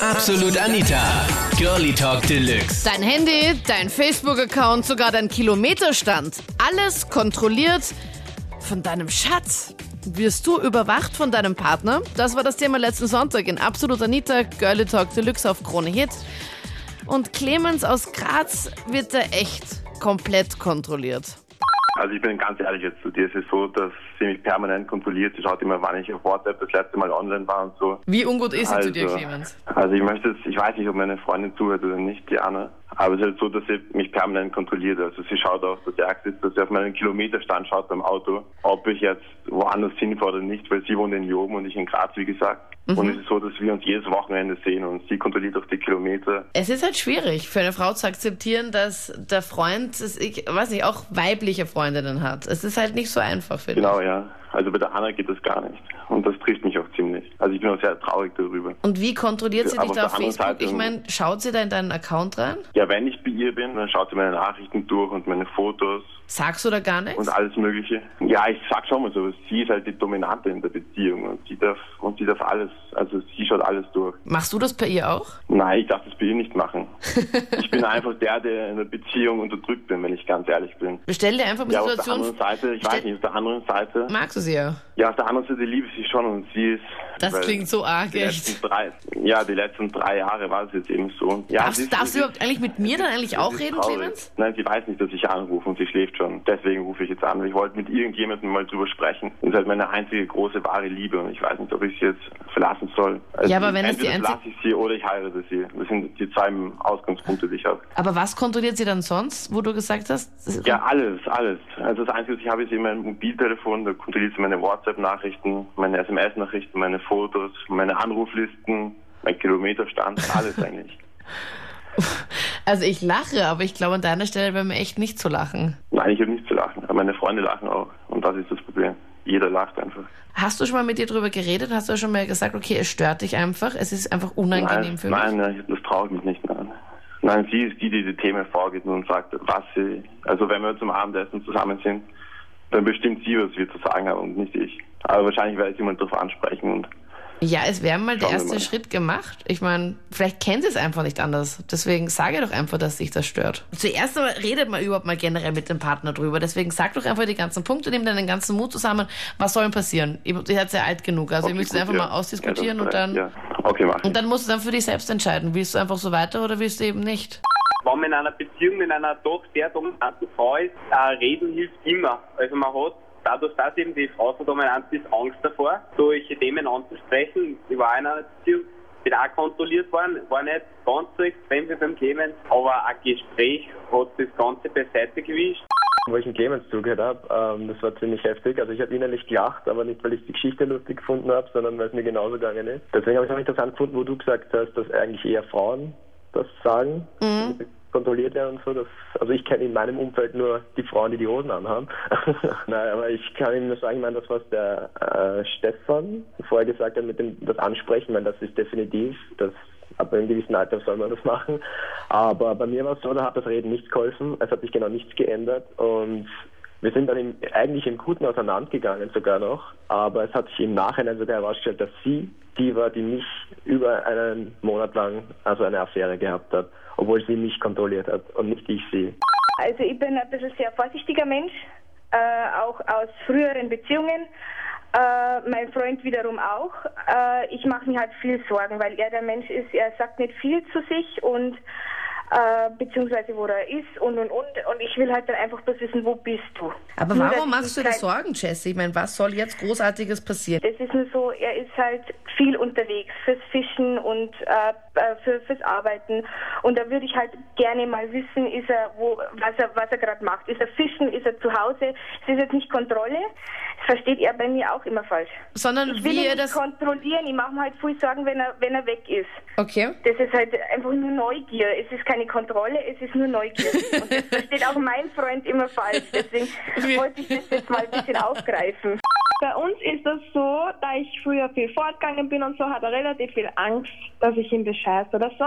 Absolut Anita. Girlie Talk Deluxe. Dein Handy, dein Facebook-Account, sogar dein Kilometerstand. Alles kontrolliert von deinem Schatz. Wirst du überwacht von deinem Partner? Das war das Thema letzten Sonntag in Absolut Anita, Girlie Talk Deluxe auf Krone Hit. Und Clemens aus Graz wird da echt komplett kontrolliert. Also ich bin ganz ehrlich jetzt zu dir. Es ist so, dass sie mich permanent kontrolliert. Sie schaut immer, wann ich auf WhatsApp das letzte Mal online war und so. Wie ungut ist sie also, zu dir, Clemens? Also ich möchte jetzt, ich weiß nicht, ob meine Freundin zuhört oder nicht, Diana. Aber es ist halt so, dass sie mich permanent kontrolliert. Also sie schaut auch, das Ärgste ist, dass sie auf meinen Kilometerstand schaut beim Auto, ob ich jetzt woanders hinfahre oder nicht, weil sie wohnt in Joben und ich in Graz, wie gesagt. Mhm. Und es ist so, dass wir uns jedes Wochenende sehen und sie kontrolliert auch die Kilometer. Es ist halt schwierig für eine Frau zu akzeptieren, dass der Freund, ich weiß nicht, auch weibliche Freundinnen hat. Es ist halt nicht so einfach, finde Genau, ja. Also bei der Anna geht das gar nicht. Und das trifft mich auch ziemlich. Also ich bin auch sehr traurig darüber. Und wie kontrolliert sie dich da auf Facebook? Seite- Ich meine, schaut sie da in deinen Account rein? Ja, wenn ich bei ihr bin, dann schaut sie meine Nachrichten durch und meine Fotos Sagst du da gar nichts? und alles Mögliche. Ja, ich sag schon mal so, sie ist halt die Dominante in der Beziehung und sie darf und sie darf alles, also sie schaut alles durch. Machst du das bei ihr auch? Nein, ich darf das bei ihr nicht machen. ich bin einfach der, der in der Beziehung unterdrückt bin, wenn ich ganz ehrlich bin. Bestell dir einfach mal Ja, auf der Situation. anderen Seite, ich weiß nicht, auf der anderen Seite, Magst du sie ja? ja, auf der anderen Seite liebe ich sie schon und sie ist. Das klingt so arg, die echt. drei, ja, die letzten drei Jahre war es jetzt eben so. Ja, Darfst, ist- darfst du überhaupt eigentlich mit mir dann eigentlich auch reden, traurig. Clemens? Nein, sie weiß nicht, dass ich anrufe und sie schläft schon. Deswegen rufe ich jetzt an. Ich wollte mit irgendjemandem mal drüber sprechen. Das ist halt meine einzige große wahre Liebe und ich weiß nicht, ob ich sie jetzt verlassen soll. Also Ja, aber wenn es die entweder einzig- verlasse ich sie oder ich heirate sie. Das sind die zwei Ausgangspunkte, die ich habe. Aber was kontrolliert sie dann sonst, wo du gesagt hast? Ja, alles, alles. Also das Einzige, was ich habe, ist eben mein Mobiltelefon. Da kontrolliert sie meine WhatsApp-Nachrichten, meine SMS-Nachrichten, meine Fotos, meine Anruflisten, mein Kilometerstand, alles eigentlich. Also ich lache, aber ich glaube an deiner Stelle wäre mir echt nicht zu lachen. Nein, ich habe nicht zu lachen. Aber meine Freunde lachen auch. Und das ist das Problem. Jeder lacht einfach. Hast du schon mal mit ihr drüber geredet? Hast du schon mal gesagt, okay, es stört dich einfach, es ist einfach unangenehm Nein, für nein, mich? nein, das traue ich mich nicht mehr an. Nein, sie ist die, die die Themen vorgeht und sagt, was sie, also wenn wir zum Abendessen zusammen sind, dann bestimmt sie, was wir zu sagen haben und nicht ich. Aber wahrscheinlich werde ich jemand darauf ansprechen und Ja, es wäre mal der Schauen wir erste mal. Schritt gemacht. Ich meine, vielleicht kennt sie es einfach nicht anders. Deswegen sage doch einfach, dass dich das stört. Zuerst einmal redet mal überhaupt mal generell mit dem Partner drüber. Deswegen sag doch einfach die ganzen Punkte, nimm deinen ganzen Mut zusammen. Was soll denn passieren? Ihr ihr seid sehr alt genug. Also ihr Okay, müsst es einfach ja. mal ausdiskutieren ja, und dann, Ja. Okay, mach und dann musst du dann für dich selbst entscheiden. Willst du einfach so weiter oder willst du eben nicht? wenn man in einer Beziehung mit einer doch sehr dominanten Frau ist, äh, reden hilft immer. Also man hat dadurch, dass eben die Frau so dominant ist, Angst davor, solche Themen anzusprechen. Ich war in einer Beziehung, bin auch kontrolliert worden, war nicht ganz so extrem wie beim Clemens, aber ein Gespräch hat das Ganze beiseite gewischt. wo ich den Clemens zugehört habe, ähm, das war ziemlich heftig. Also ich habe innerlich gelacht, aber nicht, weil ich die Geschichte lustig gefunden habe, sondern weil es mir genauso gegangen ist. Deswegen habe ich auch interessant gefunden, wo du gesagt hast, dass eigentlich eher Frauen das sagen, Mhm. Kontrolliert werden und so. Das, also ich kenne in meinem Umfeld nur die Frauen, die die Hosen anhaben. Nein, aber ich kann Ihnen nur sagen, ich meine, das, was der äh, Stefan vorher gesagt hat mit dem das Ansprechen, ich meine, das ist definitiv, das ab einem gewissen Alter soll man das machen. Aber bei mir war es so, da hat das Reden nicht geholfen. Es hat sich genau nichts geändert und wir sind dann im, eigentlich im Guten auseinandergegangen sogar noch, aber es hat sich im Nachhinein sogar herausgestellt, dass sie die war, die mich über einen Monat lang also eine Affäre gehabt hat, obwohl sie mich kontrolliert hat und nicht ich sie. Also ich bin ein bisschen sehr vorsichtiger Mensch, äh, auch aus früheren Beziehungen. Äh, mein Freund wiederum auch. Äh, ich mache mir halt viel Sorgen, weil er der Mensch ist, er sagt nicht viel zu sich und äh, beziehungsweise wo er ist und und und und ich will halt dann einfach bloß wissen, wo bist du? Aber Nur, warum machst du dir kein- Sorgen, Jesse? Ich meine, was soll jetzt Großartiges passieren? Es ist nur so, er ist halt viel unterwegs fürs Fischen und äh, äh, für, fürs Arbeiten. Und da würde ich halt gerne mal wissen, ist er, wo, was er, was er gerade macht. Ist er fischen, ist er zu Hause? Es ist jetzt nicht Kontrolle. Das versteht er bei mir auch immer falsch. Sondern Ich will wie ihn das. kontrollieren. Ich mache mir halt viel Sorgen, wenn er, wenn er weg ist. Okay. Das ist halt einfach nur Neugier. Es ist keine Kontrolle, es ist nur Neugier. Und das versteht auch mein Freund immer falsch. Deswegen wollte ich das jetzt mal ein bisschen aufgreifen. Bei uns ist das so, da ich früher viel fortgegangen bin und so, hat er relativ viel Angst, dass ich ihn bescheiße oder so.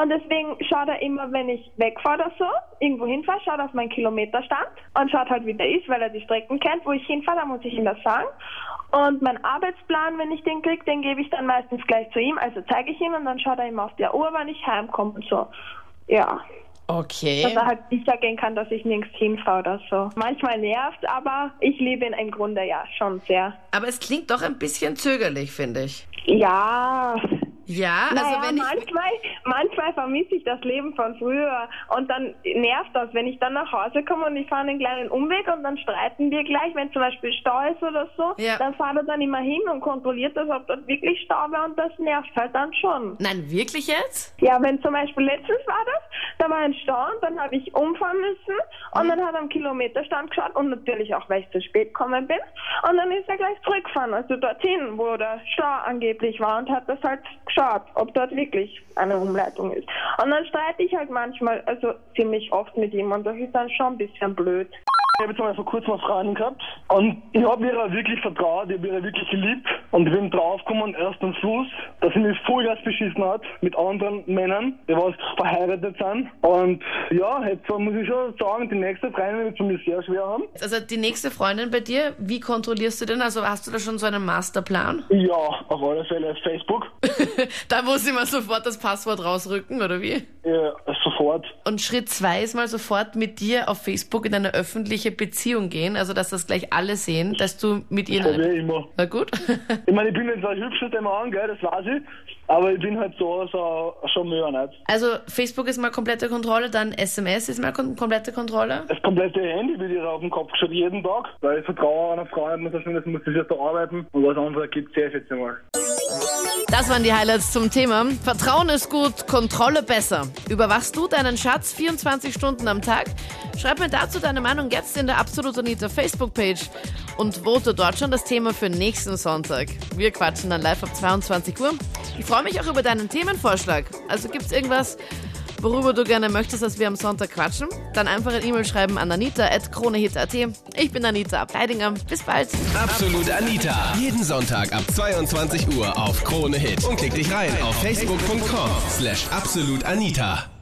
Und deswegen schaut er immer, wenn ich wegfahre oder so, irgendwo hinfahre, schaut auf meinen Kilometerstand und schaut halt, wie der ist, weil er die Strecken kennt, wo ich hinfahre, da muss ich ihm das sagen. Und mein Arbeitsplan, wenn ich den kriege, den gebe ich dann meistens gleich zu ihm, also zeige ich ihm und dann schaut er immer auf der Uhr, wann ich heimkomme und so. Ja. Okay. Dass er halt sicher gehen kann, dass ich nirgends hinfahre oder so. Manchmal nervt, aber ich liebe ihn im Grunde ja schon sehr. Aber es klingt doch ein bisschen zögerlich, finde ich. Ja, Ja, also naja, wenn ich. manchmal, manchmal vermisse ich das Leben von früher und dann nervt das, wenn ich dann nach Hause komme und ich fahre einen kleinen Umweg und dann streiten wir gleich, wenn zum Beispiel Stau ist oder so, Ja. dann fahrt er dann immer hin und kontrolliert das, ob dort wirklich Stau war und das nervt halt dann schon. Nein, wirklich jetzt? Ja, wenn zum Beispiel letztens war das, da war ein Stau und dann habe ich umfahren müssen und dann hat er am Kilometerstand geschaut und natürlich auch, weil ich zu spät gekommen bin und dann ist er gleich zurückgefahren, also dorthin, wo der Stau angeblich war und hat das halt geschaut, ob dort wirklich eine Umleitung ist. Und dann streite ich halt manchmal, also ziemlich oft mit ihm und das ist dann schon ein bisschen blöd. Ich habe jetzt mal vor kurzem eine Freundin gehabt und ich habe ihr wirklich vertraut, ich habe ihr wirklich geliebt und ich bin draufgekommen erst am Schluss, dass sie mich Vollgas beschissen hat mit anderen Männern, die was verheiratet sind und ja, jetzt muss ich schon sagen, die nächste Freundin wird es für mich sehr schwer haben. Also die nächste Freundin bei dir, wie kontrollierst du denn? Also hast du da schon so einen Masterplan? Ja, auf alle Fälle Facebook, da muss ich mal sofort das Passwort rausrücken, oder wie? ja, sofort. Und Schritt zwei ist mal sofort mit dir auf Facebook in eine öffentliche Beziehung gehen, also dass das gleich alle sehen, dass du mit So eine- wie immer. Na gut. Ich meine, ich bin jetzt ein hübscher Mann, gell, das weiß ich, aber ich bin halt so, so schon mehr nicht. Also Facebook ist mal komplette Kontrolle, dann SMS ist mal kom komplette Kontrolle. Das komplette Handy wird ihr auf den Kopf geschaut, jeden Tag, weil ich vertraue einer Frau, muss das das muss ich jetzt da arbeiten und was anderes gibt es sehr jetzt mal. Das waren die Highlights zum Thema. Vertrauen ist gut, Kontrolle besser. Überwachst du deinen Schatz 24 Stunden am Tag? Schreib mir dazu deine Meinung jetzt in der Absolut Anita Facebook-Page und vote dort schon das Thema für nächsten Sonntag. Wir quatschen dann live ab 22 Uhr. Ich freue mich auch über deinen Themenvorschlag. Also gibt's irgendwas, worüber du gerne möchtest, dass wir am Sonntag quatschen? Dann einfach eine E-Mail schreiben an anita.kronehit.at. Ich bin Anita Ableidinger. Bis bald. Absolut Anita. Jeden Sonntag ab 22 Uhr auf Krone Hit. Und klick dich rein auf facebook.com slash absolutanita.